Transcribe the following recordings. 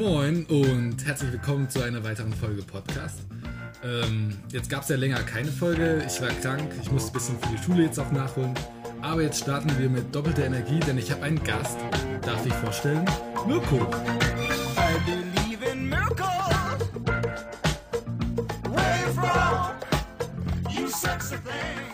Moin und herzlich willkommen zu einer weiteren Folge Podcast. Ähm, jetzt gab es ja länger keine Folge. Ich war krank, ich musste ein bisschen für die Schule jetzt auch nachholen. Aber jetzt starten wir mit doppelter Energie, denn ich habe einen Gast. Darf ich vorstellen? Mirko.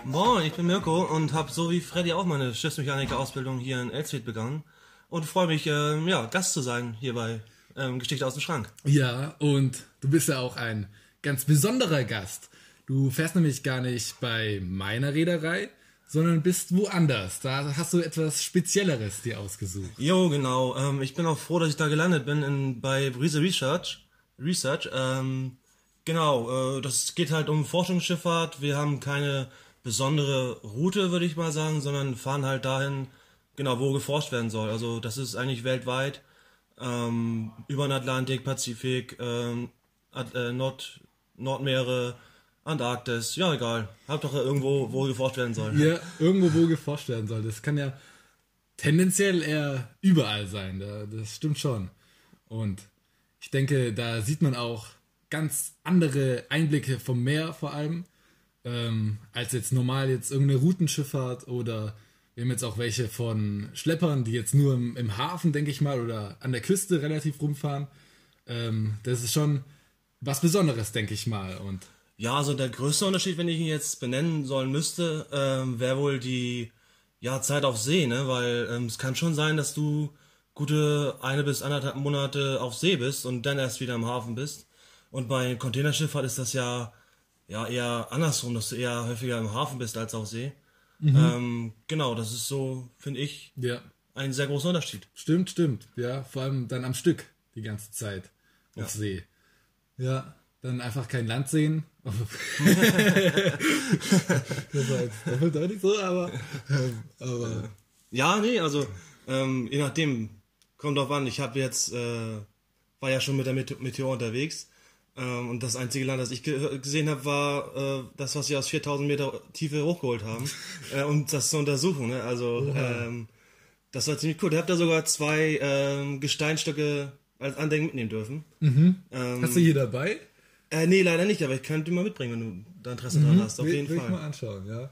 Moin, ich bin Mirko und habe so wie Freddy auch meine Schiffsmechaniker-Ausbildung hier in Elsfeld begangen und freue mich, ähm, ja, Gast zu sein hier bei ähm, Geschichte aus dem Schrank. Ja, und du bist ja auch ein ganz besonderer Gast. Du fährst nämlich gar nicht bei meiner Reederei, sondern bist woanders. Da hast du etwas Spezielleres dir ausgesucht. Jo, genau. Ähm, ich bin auch froh, dass ich da gelandet bin in, bei Brise Research. Research. Ähm, genau, äh, das geht halt um Forschungsschifffahrt. Wir haben keine besondere Route, würde ich mal sagen, sondern fahren halt dahin, genau, wo geforscht werden soll. Also das ist eigentlich weltweit. Ähm, über den Atlantik, Pazifik, ähm, At äh, Nord Nordmeere, Antarktis, ja egal. Hauptsache irgendwo, wo geforscht werden soll. Ja, irgendwo wo geforscht werden soll. Das kann ja tendenziell eher überall sein. Da- Das stimmt schon. Und ich denke, da sieht man auch ganz andere Einblicke vom Meer vor allem, ähm, als jetzt normal jetzt irgendeine Routenschifffahrt oder wir haben jetzt auch welche von Schleppern, die jetzt nur im, im Hafen, denke ich mal, oder an der Küste relativ rumfahren. Ähm, das ist schon was Besonderes, denke ich mal. Und Ja, also der größte Unterschied, wenn ich ihn jetzt benennen sollen müsste, ähm, wäre wohl die ja, Zeit auf See, ne? Weil ähm, es kann schon sein, dass du gute eine bis anderthalb Monate auf See bist und dann erst wieder im Hafen bist. Und bei Containerschifffahrt ist das ja, ja eher andersrum, dass du eher häufiger im Hafen bist als auf See. Ähm, genau, das ist so, finde ich, ja, ein sehr großer Unterschied. Stimmt, stimmt. Ja, vor allem dann am Stück die ganze Zeit auf Ja. See. Ja, dann einfach kein Land sehen. das war jetzt doppelt so, aber, ähm, aber Ja, nee, also ähm, je nachdem, kommt drauf an. Ich habe jetzt, äh, war ja schon mit der Mete- Meteor unterwegs ähm, und das einzige Land, das ich ge gesehen habe, war äh, das, was sie aus 4000 Meter Tiefe hochgeholt haben, äh, um das zu untersuchen. Ne? Also ähm, das war ziemlich cool. Ich habe da sogar zwei ähm, Gesteinstücke als Andenken mitnehmen dürfen. Ähm, hast du hier dabei? äh, nee, leider nicht, aber ich könnte mal mitbringen, wenn du da Interesse dran hast. Auf Will- jeden will ich Fall. mal anschauen, ja.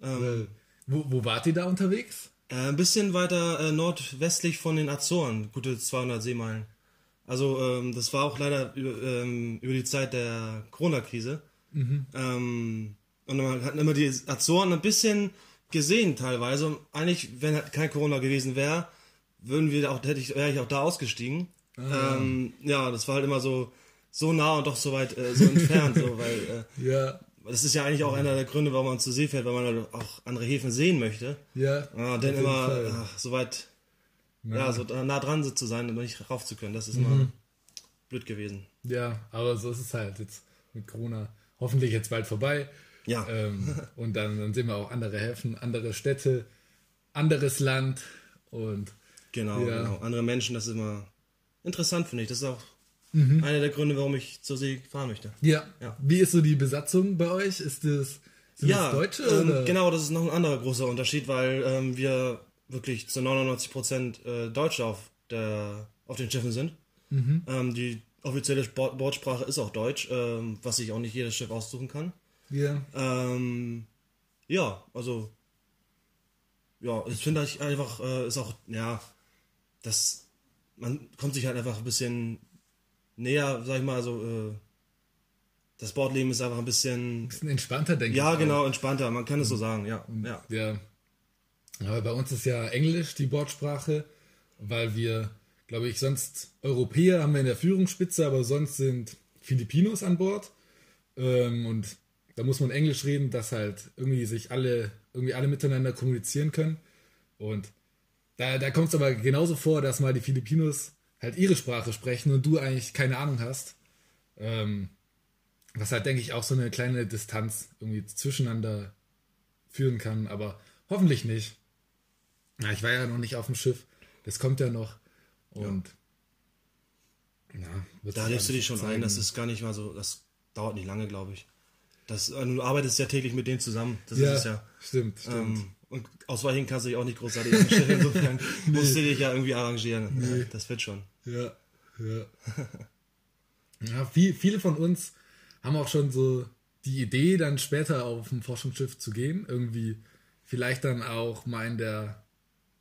Weil, wo, wo wart ihr da unterwegs? Äh, ein bisschen weiter äh, nordwestlich von den Azoren, gute 200 Seemeilen. Also ähm, das war auch leider über, ähm, über die Zeit der Corona-Krise. Ähm, und man hat immer die Azoren ein bisschen gesehen teilweise. Und eigentlich, wenn halt kein Corona gewesen wäre, würden wir auch, hätte ich, wäre ich auch da ausgestiegen. Ähm, ja, das war halt immer so so nah und doch so weit äh, so entfernt, so, weil äh, Ja, das ist ja eigentlich auch einer der Gründe, warum man zu See fährt, weil man halt auch andere Häfen sehen möchte. ja. Ja, dann immer ach, so weit, ja. So nah dran zu sein und nicht rauf zu können, das ist Mhm. immer blöd gewesen. Ja, aber so ist es halt jetzt mit Corona. Hoffentlich jetzt bald vorbei. Ja. Ähm, und dann, dann sehen wir auch andere Häfen, andere Städte, anderes Land und Genau, Ja. genau. Andere Menschen, das ist immer interessant, finde ich. Das ist auch Mhm. einer der Gründe, warum ich zur See fahren möchte. Ja. Ja. Wie ist so die Besatzung bei euch? Ist das, sind ja, das Deutsche? ähm, oder? genau, das ist noch ein anderer großer Unterschied, weil ähm, wir wirklich zu 99 Prozent äh, Deutsche auf, der, auf den Schiffen sind. Mhm. Ähm, die offizielle Sport Bordsprache ist auch Deutsch, ähm, was sich auch nicht jedes Schiff aussuchen kann. Ja. Ähm, ja, also ja, ich finde ich einfach, äh, ist auch, ja, das, man kommt sich halt einfach ein bisschen näher, sag ich mal, so, äh, das Bordleben ist einfach ein bisschen, Bisschen entspannter, denke ja, ich. auch. genau, entspannter, man kann es so sagen, ja, ja. Ja. Aber bei uns ist ja Englisch die Bordsprache, weil wir, glaube ich, sonst Europäer haben wir in der Führungsspitze, aber sonst sind Filipinos an Bord. Ähm, und da muss man Englisch reden, dass halt irgendwie sich alle, irgendwie alle miteinander kommunizieren können. Und da, da kommt es aber genauso vor, dass mal die Filipinos halt ihre Sprache sprechen und du eigentlich keine Ahnung hast. Ähm, was halt, denke ich, auch so eine kleine Distanz irgendwie zwischeneinander führen kann, aber hoffentlich nicht. Ja, ich war ja noch nicht auf dem Schiff. Das kommt ja noch. Und ja, wird Da lebst du dich schon zeigen. ein, das ist gar nicht mal so, das dauert nicht lange, glaube ich. Das, äh, du arbeitest ja täglich mit denen zusammen, das ja, ist es ja. Stimmt, stimmt. Ähm, und ausweichen kannst du dich auch nicht großartig Schiff, insofern musst du dich ja irgendwie arrangieren. Das wird schon. ja. Ja. ja viel, viele von uns haben auch schon so die Idee, dann später auf ein Forschungsschiff zu gehen. Irgendwie vielleicht dann auch mal in der,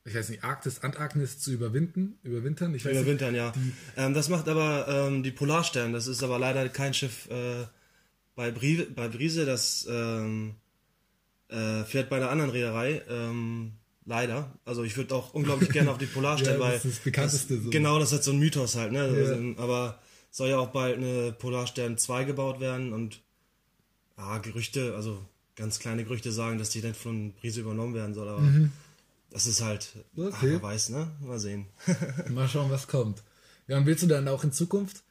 ich weiß nicht, Arktis, Antarktis zu überwinden, überwintern. Ich weiß Überwintern, ja. Ähm, das macht aber ähm, die Polarstern. Das ist aber leider kein Schiff äh, bei, Brie bei Brise. Das ähm, äh, fährt bei einer anderen Reederei. Ähm, leider. Also ich würde auch unglaublich gerne auf die Polarstern, Ja, weil das ist das bekannteste so. genau, das ist halt so ein Mythos halt. Ne? Ja. Also, aber soll ja auch bald eine Polarstern 2 gebaut werden und ja, Gerüchte, also ganz kleine Gerüchte sagen, dass die dann von Brise übernommen werden soll, aber das ist halt, ach. Okay. wer weiß, ne? Mal sehen. Mal schauen, was kommt. Ja, und willst du dann auch in Zukunft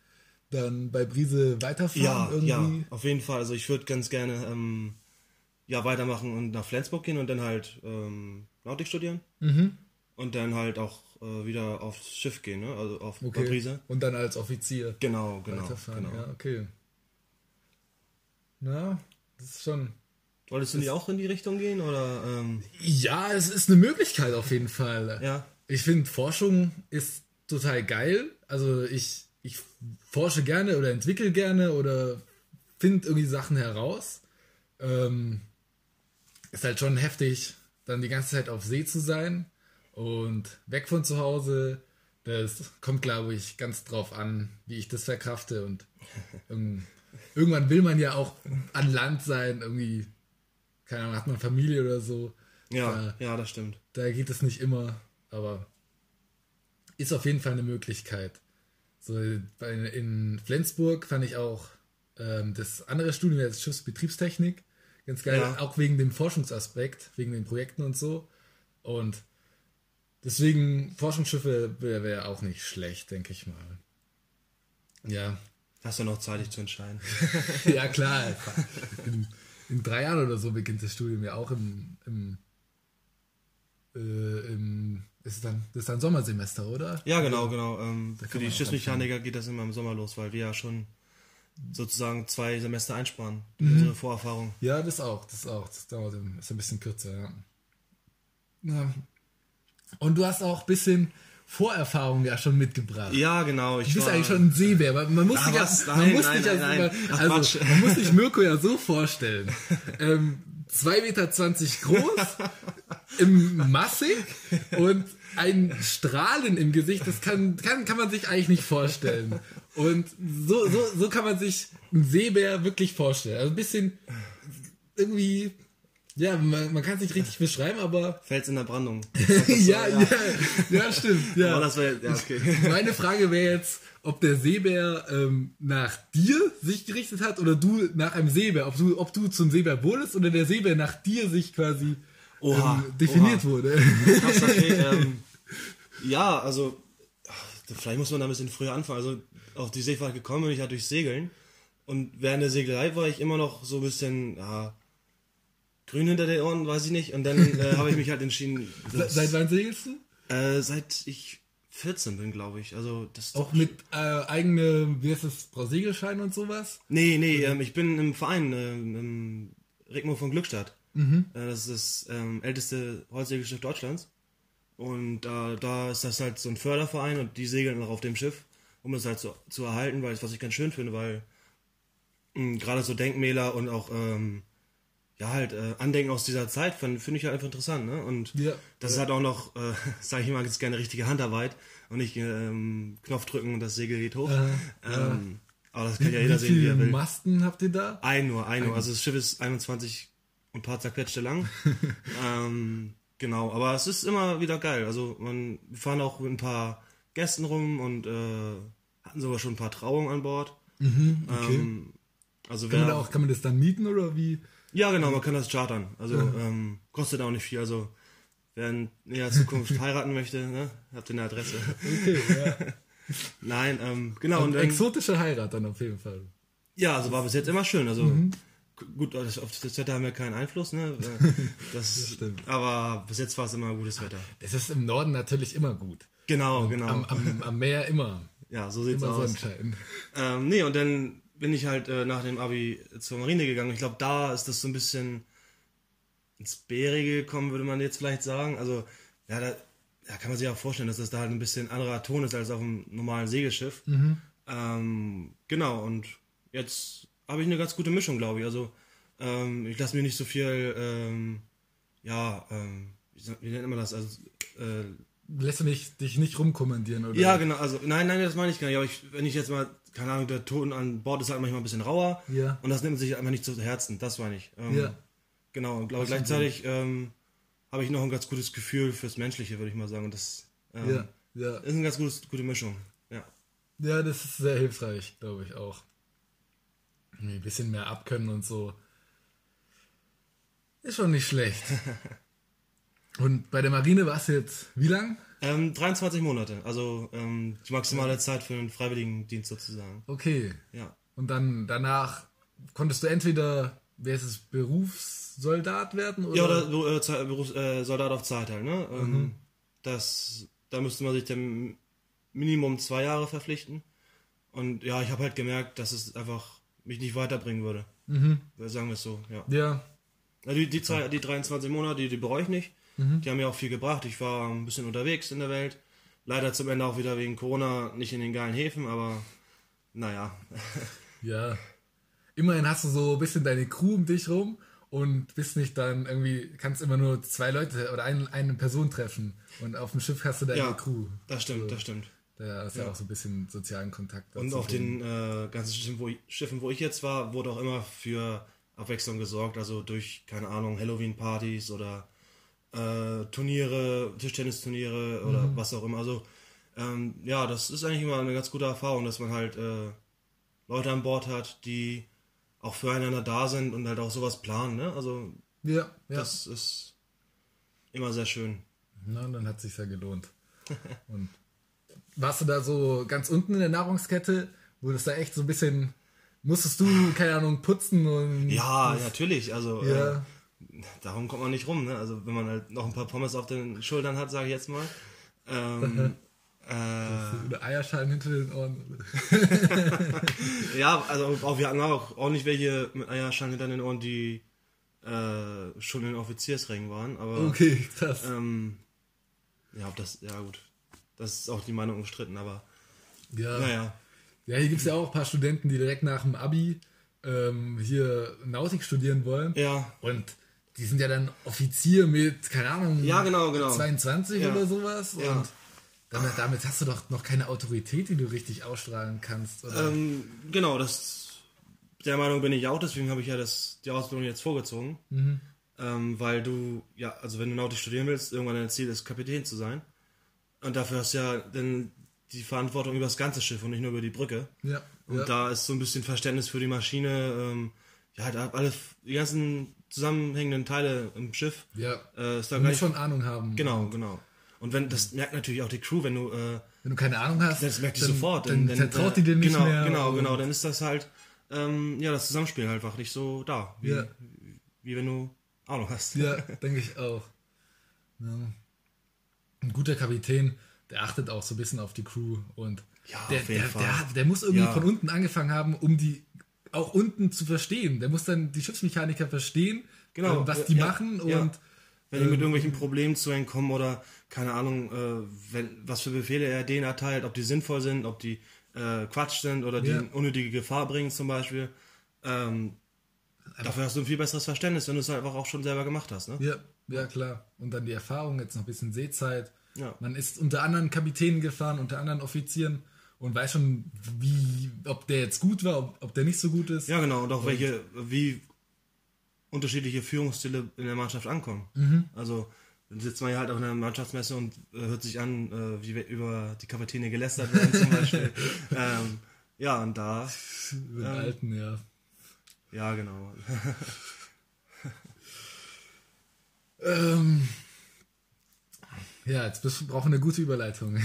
dann bei Brise weiterfahren? Ja, irgendwie? ja, auf jeden Fall. Also ich würde ganz gerne ähm, ja, weitermachen und nach Flensburg gehen und dann halt ähm, Nautik studieren. Mhm. Und dann halt auch äh, wieder aufs Schiff gehen, ne? Also auf bei Okay. Brise. Und dann als Offizier Genau, genau. weiterfahren. genau. Ja, okay. Na, das ist schon. Wolltest du nicht auch in die Richtung gehen oder ähm, Ja, es ist eine Möglichkeit auf jeden Fall. ja? Ich finde, Forschung ist total geil. Also ich, ich forsche gerne oder entwickle gerne oder finde irgendwie Sachen heraus. Ähm, ist halt schon heftig, dann die ganze Zeit auf See zu sein und weg von zu Hause. Das kommt, glaube ich, ganz drauf an, wie ich das verkrafte. Und ähm, irgendwann will man ja auch an Land sein, irgendwie, keine Ahnung, hat man Familie oder so. Ja, Da- ja, das stimmt. da geht es nicht immer, aber ist auf jeden Fall eine Möglichkeit. So in Flensburg fand ich auch ähm, das andere Studium, das Schiffsbetriebstechnik, ganz geil, Ja. auch wegen dem Forschungsaspekt, wegen den Projekten und so. Und deswegen Forschungsschiffe wäre wär auch nicht schlecht, denke ich mal. Ja, Hast du noch Zeit, dich zu entscheiden? ja klar. In, drei Jahren oder so beginnt das Studium ja auch im, im, äh, im ist dann, das ist dann Sommersemester, oder? Ja, genau, genau. Ähm, für die Schiffsmechaniker geht das immer im Sommer los, weil wir ja schon sozusagen zwei Semester einsparen. Mhm. Unsere Vorerfahrung. Ja, das auch, das auch. Das dauert ein- ist ein bisschen kürzer, ja. ja. Und du hast auch ein bisschen Vorerfahrung ja schon mitgebracht. Ja, genau. Ich Du bist war- eigentlich schon ein Seebär. Man muss sich ja, man muss. Ach, also, man muss sich Mirko ja so vorstellen. Ähm, 2,20 Meter groß, im massig und ein Strahlen im Gesicht, das kann, kann, kann man sich eigentlich nicht vorstellen. Und so, so, so kann man sich einen Seebär wirklich vorstellen. Also ein bisschen irgendwie, ja, man, man kann es nicht richtig beschreiben, aber Fels in der Brandung. ja, ja, ja, stimmt. Ja. Aber das wäre, ja, okay. Meine Frage wäre jetzt, ob der Seebär ähm, nach dir sich gerichtet hat oder du nach einem Seebär. Ob du, ob du zum Seebär wurdest oder der Seebär nach dir sich quasi Oha, ähm, definiert oha. wurde. Krass, okay. Ähm, ja, also vielleicht muss man da ein bisschen früher anfangen. Also auf die Seefahrt gekommen bin ich ja durch Segeln. Und während der Segelei war ich immer noch so ein bisschen, ja, grün hinter den Ohren, weiß ich nicht. Und dann äh, habe ich mich halt entschieden, Seit wann segelst du? äh, seit ich 14 bin, glaube ich. Also das Auch mit äh, eigene, wie heißt das, Segelschein und sowas? Nee, nee, ähm, ich bin im Verein, ähm, im Rigmo von Glückstadt. Äh, das ist das ähm, älteste Holzsegelschiff Deutschlands. Und äh, da ist das halt so ein Förderverein und die segeln auch auf dem Schiff, um das halt so, zu erhalten, weil was ich ganz schön finde, weil mh, gerade so Denkmäler und auch ähm, ja halt äh, Andenken aus dieser Zeit finde find ich halt einfach interessant, ne? Und Ja. das ist halt auch noch, äh, sage ich mal, ganz gerne richtige Handarbeit und nicht ähm, Knopf drücken und das Segel geht hoch. ähm, Aber das kann ja jeder wie sehen, wie er viele will. Masten habt ihr da? Ein nur, ein nur. Also das Schiff ist 21 und ein paar zerquetschte lang. ähm, genau, aber es ist immer wieder geil. Also man, wir fahren auch mit ein paar Gästen rum und äh, hatten sogar schon ein paar Trauungen an Bord. okay. Ähm, also Kann man, wer, da auch, kann man das dann mieten oder wie? Ja genau, man kann das chartern. Also ähm, kostet auch nicht viel. Also wer in näher Zukunft heiraten möchte, ne, habt ihr eine Adresse. Okay, ja. Nein, ähm, genau. Und Und dann, exotische Heirat dann auf jeden Fall. Ja, also war bis jetzt immer schön. Also Mhm. gut, das- auf das Wetter haben wir keinen Einfluss, ne? Äh, Das, stimmt. Aber bis jetzt war es immer gutes Wetter. Es ist im Norden natürlich immer gut. Genau, genau. Am, am, am Meer immer. ja, so sieht's Immer aus. Sonnenschein. Ähm, nee, und dann bin ich halt äh, nach dem Abi zur Marine gegangen. Ich glaube, da ist das so ein bisschen ins Bärige gekommen, würde man jetzt vielleicht sagen. Also, ja, da ja, kann man sich auch vorstellen, dass das da halt ein bisschen anderer Ton ist als auf einem normalen Segelschiff. Ähm, genau, und jetzt habe ich eine ganz gute Mischung, glaube ich. Also ähm, ich lasse mir nicht so viel, ähm, ja, ähm, wie nennt man das? Also, äh, Lässt du nicht, dich nicht rumkommandieren, oder? ja, genau, also nein, nein, das meine ich gar nicht. Aber ich, wenn ich jetzt mal, keine Ahnung, der Ton an Bord ist halt manchmal ein bisschen rauer. Ja. Und das nimmt sich einfach nicht zu Herzen, das meine ich. Ähm, Ja. Genau, und glaube gleichzeitig ähm, habe ich noch ein ganz gutes Gefühl fürs Menschliche, würde ich mal sagen. Und das ähm, Ja, ja. ist eine ganz gutes, gute Mischung. Ja. Ja, das ist sehr hilfreich, glaube ich auch. Ein bisschen mehr abkönnen und so. Ist schon nicht schlecht. Und bei der Marine warst du jetzt wie lang? Ähm, 23 Monate, also ähm, die maximale Zeit für einen Freiwilligendienst sozusagen. Okay. Ja. Und dann danach konntest du entweder, wer ist es, Berufssoldat werden? Oder? Ja, oder äh, Ze- Berufs, äh, Soldat auf Zeit halt, ne? Ähm, das, da müsste man sich dem Minimum zwei Jahre verpflichten. Und ja, ich habe halt gemerkt, dass es einfach mich nicht weiterbringen würde. Mhm. Sagen wir es so, ja. Ja, Ja, Die, die, zwei, die 23 Monate, die, die bereue ich nicht. Die haben mir auch viel gebracht. Ich war ein bisschen unterwegs in der Welt. Leider zum Ende auch wieder wegen Corona nicht in den geilen Häfen, aber naja. ja. Immerhin hast du so ein bisschen deine Crew um dich rum und bist nicht dann irgendwie, kannst immer nur zwei Leute oder ein, eine Person treffen. Und auf dem Schiff hast du deine Ja, Crew. das stimmt, das stimmt. Da ist ja. auch so ein bisschen sozialen Kontakt. Und auf den äh, ganzen Schiffen wo, ich, Schiffen, wo ich jetzt war, wurde auch immer für Abwechslung gesorgt. Also durch, keine Ahnung, Halloween-Partys oder äh, Turniere, Tischtennisturniere oder was auch immer. Also ähm, ja, das ist eigentlich immer eine ganz gute Erfahrung, dass man halt äh, Leute an Bord hat, die auch füreinander da sind und halt auch sowas planen. Ne? Also Ja, ja. das ist immer sehr schön. Na, dann hat sich ja gelohnt. Und warst du da so ganz unten in der Nahrungskette, wo das da echt so ein bisschen, musstest du, keine Ahnung, putzen und. Ja, natürlich. Also Ja. äh, darum kommt man nicht rum. Ne? Also wenn man halt noch ein paar Pommes auf den Schultern hat, sage ich jetzt mal. Ähm, äh, Eierschalen hinter den Ohren. ja, also auch wir hatten auch ordentlich welche mit Eierschalen hinter den Ohren, die äh, schon in Offiziersrängen waren. Aber Okay, krass. ähm, ja, ob das, ja gut. Das ist auch die Meinung umstritten, aber Ja. naja. Ja, hier gibt es ja auch ein paar Studenten, die direkt nach dem Abi ähm, hier Nautik studieren wollen. Ja, Und die sind ja dann Offizier mit, keine Ahnung, Ja, genau, genau. 22 Ja. oder sowas. Ja. Und damit, damit hast du doch noch keine Autorität, die du richtig ausstrahlen kannst. Ähm, genau, das der Meinung bin ich auch, deswegen habe ich ja das, die Ausbildung jetzt vorgezogen. Ähm, weil du, ja, also wenn du Nautik studieren willst, irgendwann dein Ziel ist, Kapitän zu sein. Und dafür hast du ja dann die Verantwortung über das ganze Schiff und nicht nur über die Brücke. ja, Und da ist so ein bisschen Verständnis für die Maschine, ähm, ja, halt alle, die ganzen zusammenhängenden Teile im Schiff. ja. Äh, ist da Du musst schon Ahnung haben. genau, genau. Und wenn, das merkt natürlich auch die Crew, wenn du, äh, Wenn du keine Ahnung hast, das merkt die dann, sofort. dann, Dann, vertraut äh, die dir nicht genau, mehr. Genau, genau. Dann ist das halt, ähm, ja, das Zusammenspiel halt einfach nicht so da, wie, Ja. wie wenn du Ahnung hast. Ja, denke ich auch. Ja. Ein guter Kapitän, der achtet auch so ein bisschen auf die Crew und Ja, der, auf jeden der, Fall. der, der muss irgendwie Ja. von unten angefangen haben, um die auch unten zu verstehen. Der muss dann die Schiffsmechaniker verstehen, Genau, äh, was die ja, machen ja. und Wenn die mit irgendwelchen Problemen zu ihnen kommen oder, keine Ahnung, äh, wenn, was für Befehle er denen erteilt, ob die sinnvoll sind, ob die äh, Quatsch sind oder die Ja. unnötige Gefahr bringen zum Beispiel. Ähm, dafür hast du ein viel besseres Verständnis, wenn du es halt einfach auch schon selber gemacht hast. Ne? ja, ja klar. Und dann die Erfahrung, jetzt noch ein bisschen Seezeit. Ja. Man ist unter anderen Kapitänen gefahren, unter anderen Offizieren und weiß schon, wie, ob der jetzt gut war, ob, ob der nicht so gut ist. Ja, genau. Und auch welche, wie unterschiedliche Führungsstile in der Mannschaft ankommen. Mhm. Also dann sitzt man ja halt auf einer Mannschaftsmesse und äh, hört sich an, äh, wie wir über die Kapitäne gelästert werden zum Beispiel. ähm, ja, und da, Den alten, ja. ja, genau. Ähm, ja, jetzt brauchen wir eine gute Überleitung.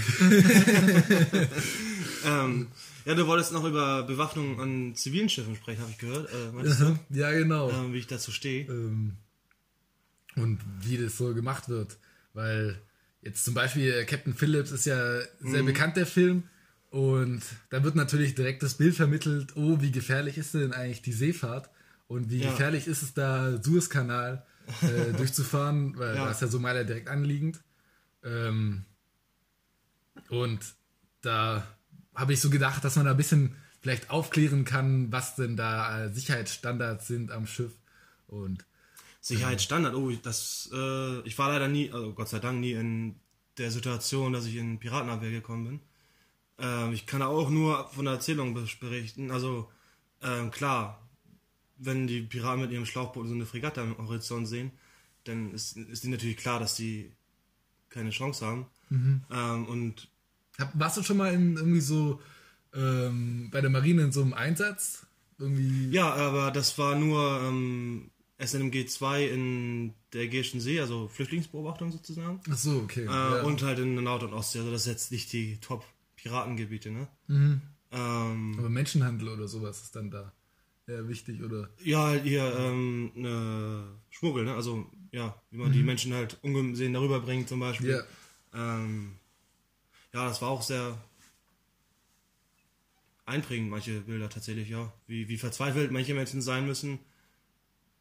ähm, ja, du wolltest noch über Bewaffnung an zivilen Schiffen sprechen, habe ich gehört. Äh, ja, genau. ähm, wie ich dazu stehe? Ähm, und wie das so gemacht wird. Weil jetzt zum Beispiel äh, Captain Phillips ist ja sehr bekannt, der Film. Und da wird natürlich direkt das Bild vermittelt, oh, wie gefährlich ist denn eigentlich die Seefahrt? Und wie Ja. gefährlich ist es da, Suezkanal äh, durchzufahren, weil Ja. da ist ja Somalia direkt anliegend. Ähm, Und da habe ich so gedacht, dass man da ein bisschen vielleicht aufklären kann, was denn da äh, Sicherheitsstandards sind am Schiff. Und Sicherheitsstandard, oh, das, äh, ich war leider nie, also Gott sei Dank nie in der Situation, dass ich in Piratenabwehr gekommen bin. Ähm, ich kann auch nur von der Erzählung be- berichten. Also, ähm, klar, wenn die Piraten mit ihrem Schlauchboot so eine Fregatte am Horizont sehen, dann ist, ist ihnen natürlich klar, dass die keine Chance haben. Ähm, und hab, warst du schon mal in irgendwie so ähm, bei der Marine in so einem Einsatz? Irgendwie. ja, aber das war nur ähm, SNMG 2 in der Ägäischen See, also Flüchtlingsbeobachtung sozusagen. Ach so, okay. Äh, ja. Und halt in der Nord- und Ostsee. Also das ist jetzt nicht die Top-Piratengebiete, ne? Mhm. Ähm, Aber Menschenhandel oder sowas ist dann da eher wichtig, oder? ja, halt hier ähm, ne, Schmuggel, ne? Also ja, wie man die Menschen halt ungesehen darüber bringt zum Beispiel. Ja. Ähm, ja, das war auch sehr einprägend, manche Bilder tatsächlich, ja. Wie, wie verzweifelt manche Menschen sein müssen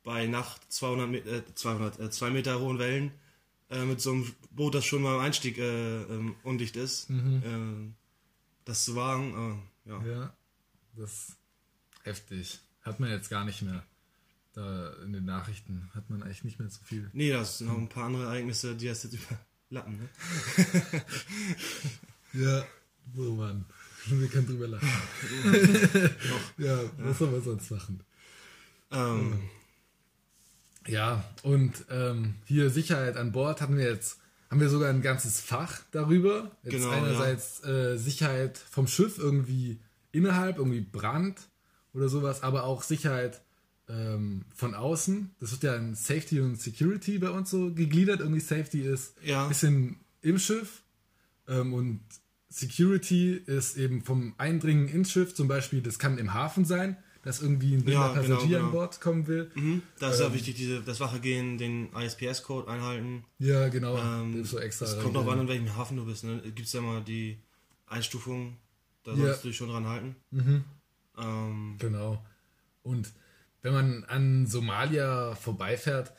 bei Nacht 200, Me- äh, 200 äh, zwei Meter hohen Wellen äh, mit so einem Boot, das schon beim Einstieg äh, ähm, undicht ist. Ähm, das zu wagen, äh, ja. Ja. Das ist heftig. Hat man jetzt gar nicht mehr. Da in den Nachrichten hat man eigentlich nicht mehr so viel. Nee, das sind noch ein paar andere Ereignisse, die das jetzt überlappen, ne? Ja, so Mann. Wir können drüber lachen. ja, was soll man sonst machen? Ähm, Ja, und ähm, hier Sicherheit an Bord hatten wir jetzt, haben wir sogar ein ganzes Fach darüber. Jetzt Genau, einerseits äh, Sicherheit vom Schiff irgendwie innerhalb, irgendwie Brand oder sowas, aber auch Sicherheit ähm, von außen. Das wird ja in Safety und Security bei uns so gegliedert. Irgendwie Safety ist Ja. ein bisschen im Schiff ähm, und Security ist eben vom Eindringen ins Schiff, zum Beispiel, das kann im Hafen sein, dass irgendwie ein Ja, wilder Passagier genau, genau. an Bord kommen will. mhm, da ist ja wichtig, diese, das Wache gehen, den ISPS-Code einhalten. Ja, genau. Ähm, das so extra. Es kommt auch an, in welchem Hafen du bist. Ne? Gibt es ja mal die Einstufung, da Ja. solltest du dich schon dran halten. Ähm, Genau. Und wenn man an Somalia vorbeifährt,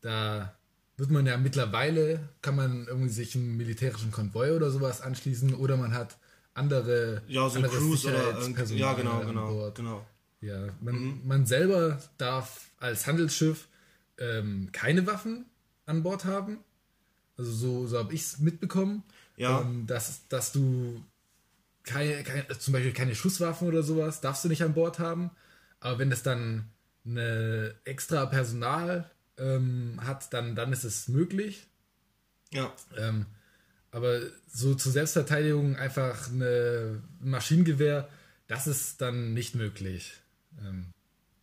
da wird man ja mittlerweile, kann man irgendwie sich einem militärischen Konvoi oder sowas anschließen oder man hat andere, ja, so Cruise oder Sicherheitspersonal ja, genau, an genau, Bord. genau. Ja, man, man selber darf als Handelsschiff ähm, keine Waffen an Bord haben. Also so, so habe ich es mitbekommen. Ja. Ähm, dass, dass du keine, keine, zum Beispiel keine Schusswaffen oder sowas darfst du nicht an Bord haben. Aber wenn das dann eine extra Personal ähm, hat, dann, dann ist es möglich. Ja, Ähm, aber so zur Selbstverteidigung einfach eine ein Maschinengewehr, das ist dann nicht möglich. Ähm,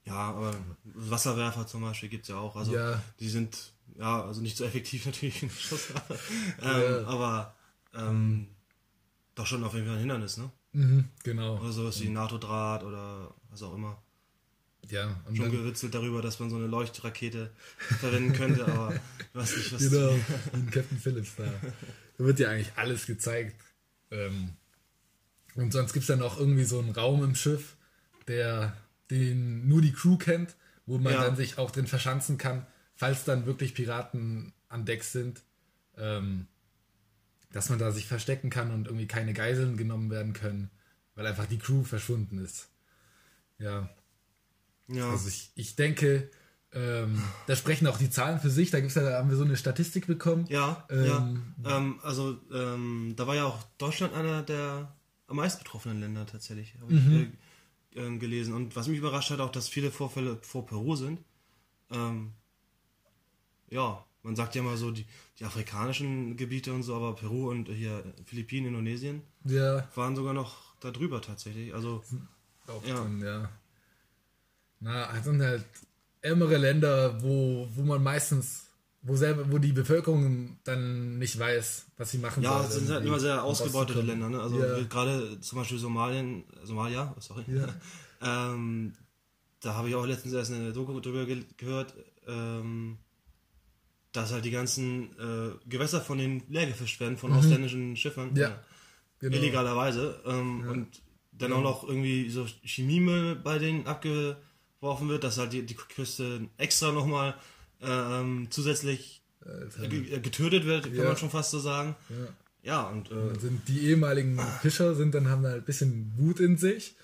ja, aber Wasserwerfer zum Beispiel gibt es ja auch. Also Ja. die sind ja also nicht so effektiv natürlich. Ja. ähm, aber ähm, doch schon auf jeden Fall ein Hindernis, ne? mhm, genau. Oder sowas wie NATO-Draht oder was auch immer. Ja, und Schon gewitzelt darüber, dass man so eine Leuchtrakete verwenden könnte, aber ich weiß nicht, was genau, in Captain Phillips da. Da wird ja eigentlich alles gezeigt. Ähm, und sonst gibt es dann noch irgendwie so einen Raum im Schiff, der den nur die Crew kennt, wo man Ja. dann sich auch drin verschanzen kann, falls dann wirklich Piraten an Deck sind. Ähm, dass man da sich verstecken kann und irgendwie keine Geiseln genommen werden können, weil einfach die Crew verschwunden ist. Ja, Ja, Also ich, ich denke, ähm, da sprechen auch die Zahlen für sich. Da gibt's ja, da haben wir so eine Statistik bekommen. ja, Ähm, ja. Ähm, also ähm, da war ja auch Deutschland einer der am meisten betroffenen Länder tatsächlich, habe ich Mhm. äh, ähm, gelesen. Und was mich überrascht hat, auch, dass viele Vorfälle vor Peru sind. Ähm, ja, man sagt ja mal so die, die afrikanischen Gebiete und so, aber Peru und hier Philippinen, Indonesien Ja, waren sogar noch da drüber tatsächlich. Also auch Ja. dann, ja. Na, das sind halt ärmere Länder, wo, wo man meistens, wo selber, wo die Bevölkerung dann nicht weiß, was sie machen Ja, soll. es sind halt immer sehr ausgebeutete. Länder, ne? Also Ja. gerade zum Beispiel Somalien, Somalia, oh, sorry. Ja. ähm, da habe ich auch letztens erst eine Doku drüber ge gehört, ähm, dass halt die ganzen äh, Gewässer von denen leer gefischt werden von ausländischen Schiffern. Mhm. Ja, Genau. Illegalerweise. Ähm, Und dann auch noch irgendwie so Chemiemüll bei denen abgeworfen wird, dass halt die, die Küste extra nochmal ähm, zusätzlich Alter. ge- getötet wird, kann Ja. man schon fast so sagen. Ja. Ja, und äh, Dann sind die ehemaligen Fischer sind dann haben da ein bisschen Wut in sich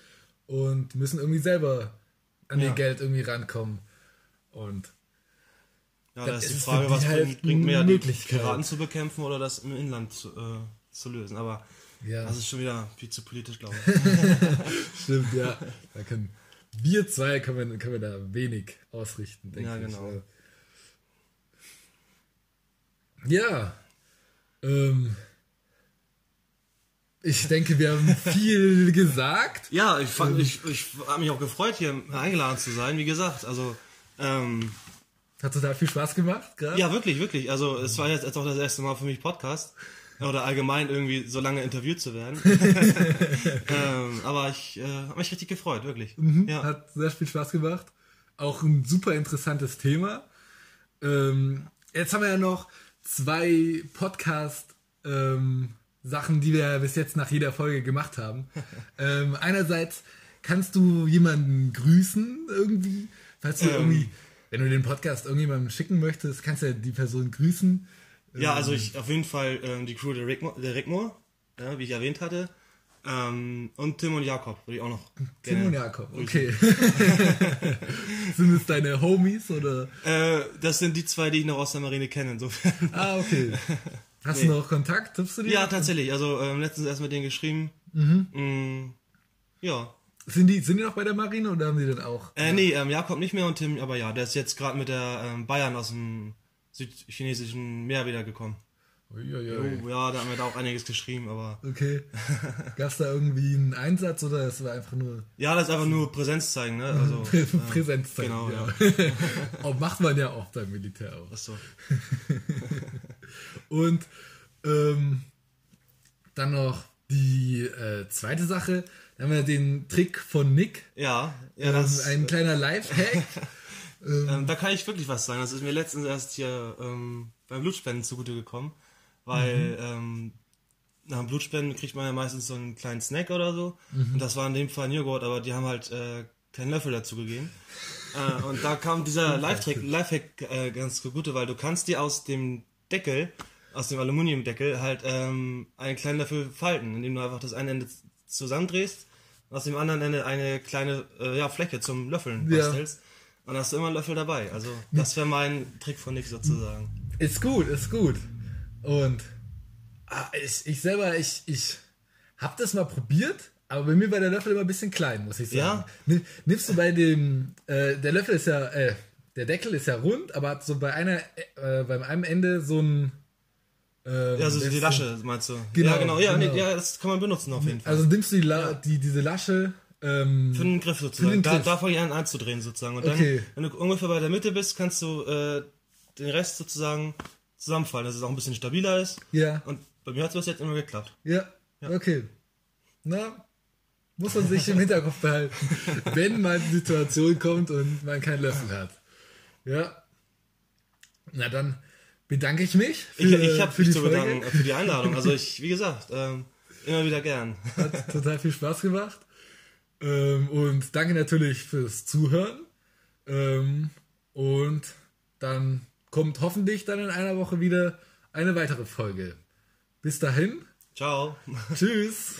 und müssen irgendwie selber an Ja. ihr Geld irgendwie rankommen. Und ja, da ist die Frage, die was halt bringt, bringt mehr, die. Piraten zu bekämpfen oder das im Inland zu, äh, zu lösen. Aber Ja. das ist schon wieder viel zu politisch, glaube ich. stimmt, ja. Da können wir zwei können können wir da wenig ausrichten, denke Ja, ich. genau. Ja. Ähm, ich denke, wir haben viel gesagt. ja, ich fand, ich, ich habe mich auch gefreut, hier eingeladen zu sein. Wie gesagt, also ähm, Hat total viel Spaß gemacht, gerade. Ja, wirklich, wirklich. Also es war jetzt auch das erste Mal für mich Podcast. Oder allgemein irgendwie so lange interviewt zu werden. ähm, aber ich äh, habe mich richtig gefreut, wirklich. Ja. Hat sehr viel Spaß gemacht. Auch ein super interessantes Thema. Ähm, jetzt haben wir ja noch zwei Podcast-Sachen, die wir bis jetzt nach jeder Folge gemacht haben. ähm, einerseits kannst du jemanden grüßen irgendwie, falls du Ähm. irgendwie, wenn du den Podcast irgendjemandem schicken möchtest, kannst du ja die Person grüßen. Ja, also ich auf jeden Fall ähm, die Crew der Rickmore, der Rickmore ja, wie ich erwähnt hatte. Ähm, und Tim und Jakob würde ich auch noch Tim und Jakob, okay. Sind es deine Homies oder? Äh, das sind die zwei, die ich noch aus der Marine kenne, insofern. Ah, okay. Hast du noch Kontakt? Triffst du die? ja, tatsächlich. Also ähm, letztens erst mit denen geschrieben. Mm, ja. Sind die, sind die noch bei der Marine oder haben die dann auch? Äh, nee, ähm, Jakob nicht mehr und Tim, aber ja, der ist jetzt gerade mit der ähm, Bayern aus dem südchinesischen Meer wiedergekommen. Uiuiui. Oh, ja, da haben wir da auch einiges geschrieben, aber. Okay. Gab es da irgendwie einen Einsatz oder es war einfach nur Ja, das ist einfach nur Präsenz zeigen, ne? Also, Prä Präsenz zeigen? genau, ja. auch macht man ja auch beim Militär auch. Achso. Und ähm, dann noch die äh, zweite Sache. Da haben wir den Trick von Nick. Ja, ja, Ähm, das. ein kleiner Lifehack. Ähm, da kann ich wirklich was sagen. Das ist mir letztens erst hier ähm, beim Blutspenden zugute gekommen, weil ähm, nach dem Blutspenden kriegt man ja meistens so einen kleinen Snack oder so. Und das war in dem Fall ein Joghurt, aber die haben halt äh, keinen Löffel dazu gegeben. äh, und da kam dieser Lifehack, Lifehack äh, ganz zugute, weil du kannst dir aus dem Deckel, aus dem Aluminiumdeckel, halt ähm, einen kleinen Löffel falten, indem du einfach das eine Ende zusammendrehst und aus dem anderen Ende eine kleine äh, ja, Fläche zum Löffeln Ja. bastelst. Und hast du immer einen Löffel dabei. Also das wäre mein Trick von Nick sozusagen. Ist gut, ist gut. Und ah, ich, ich selber, ich, ich hab das mal probiert, aber bei mir war der Löffel immer ein bisschen klein, muss ich sagen. Ja? Nimm- Nimmst du bei dem, äh, der Löffel ist ja, äh, der Deckel ist ja rund, aber hat so bei einer, äh, beim einem Ende so ein, äh, Ja, so die Lasche meinst du? Genau, ja, genau. Ja, genau. Nee, ja, das kann man benutzen auf jeden So, Fall. also nimmst du die, La die, diese Lasche, ähm, Für den Griff sozusagen. den Da, Griff. da fange ich an anzudrehen sozusagen. Und dann, Okay. wenn du ungefähr bei der Mitte bist, kannst du äh, den Rest sozusagen zusammenfallen, dass es auch ein bisschen stabiler ist. ja, Und bei mir hat es bis jetzt immer geklappt. ja, okay. Na, muss man sich im Hinterkopf behalten, wenn mal die Situation kommt und man keinen Löffel hat. Ja. Na dann bedanke ich mich für, Ich, ich habe mich zu bedanken für die Einladung. Also ich, wie gesagt, ähm, immer wieder gern. Hat total viel Spaß gemacht. Ähm, und danke natürlich fürs Zuhören. Ähm, und dann kommt hoffentlich dann in einer Woche wieder eine weitere Folge. Bis dahin. Ciao. Tschüss.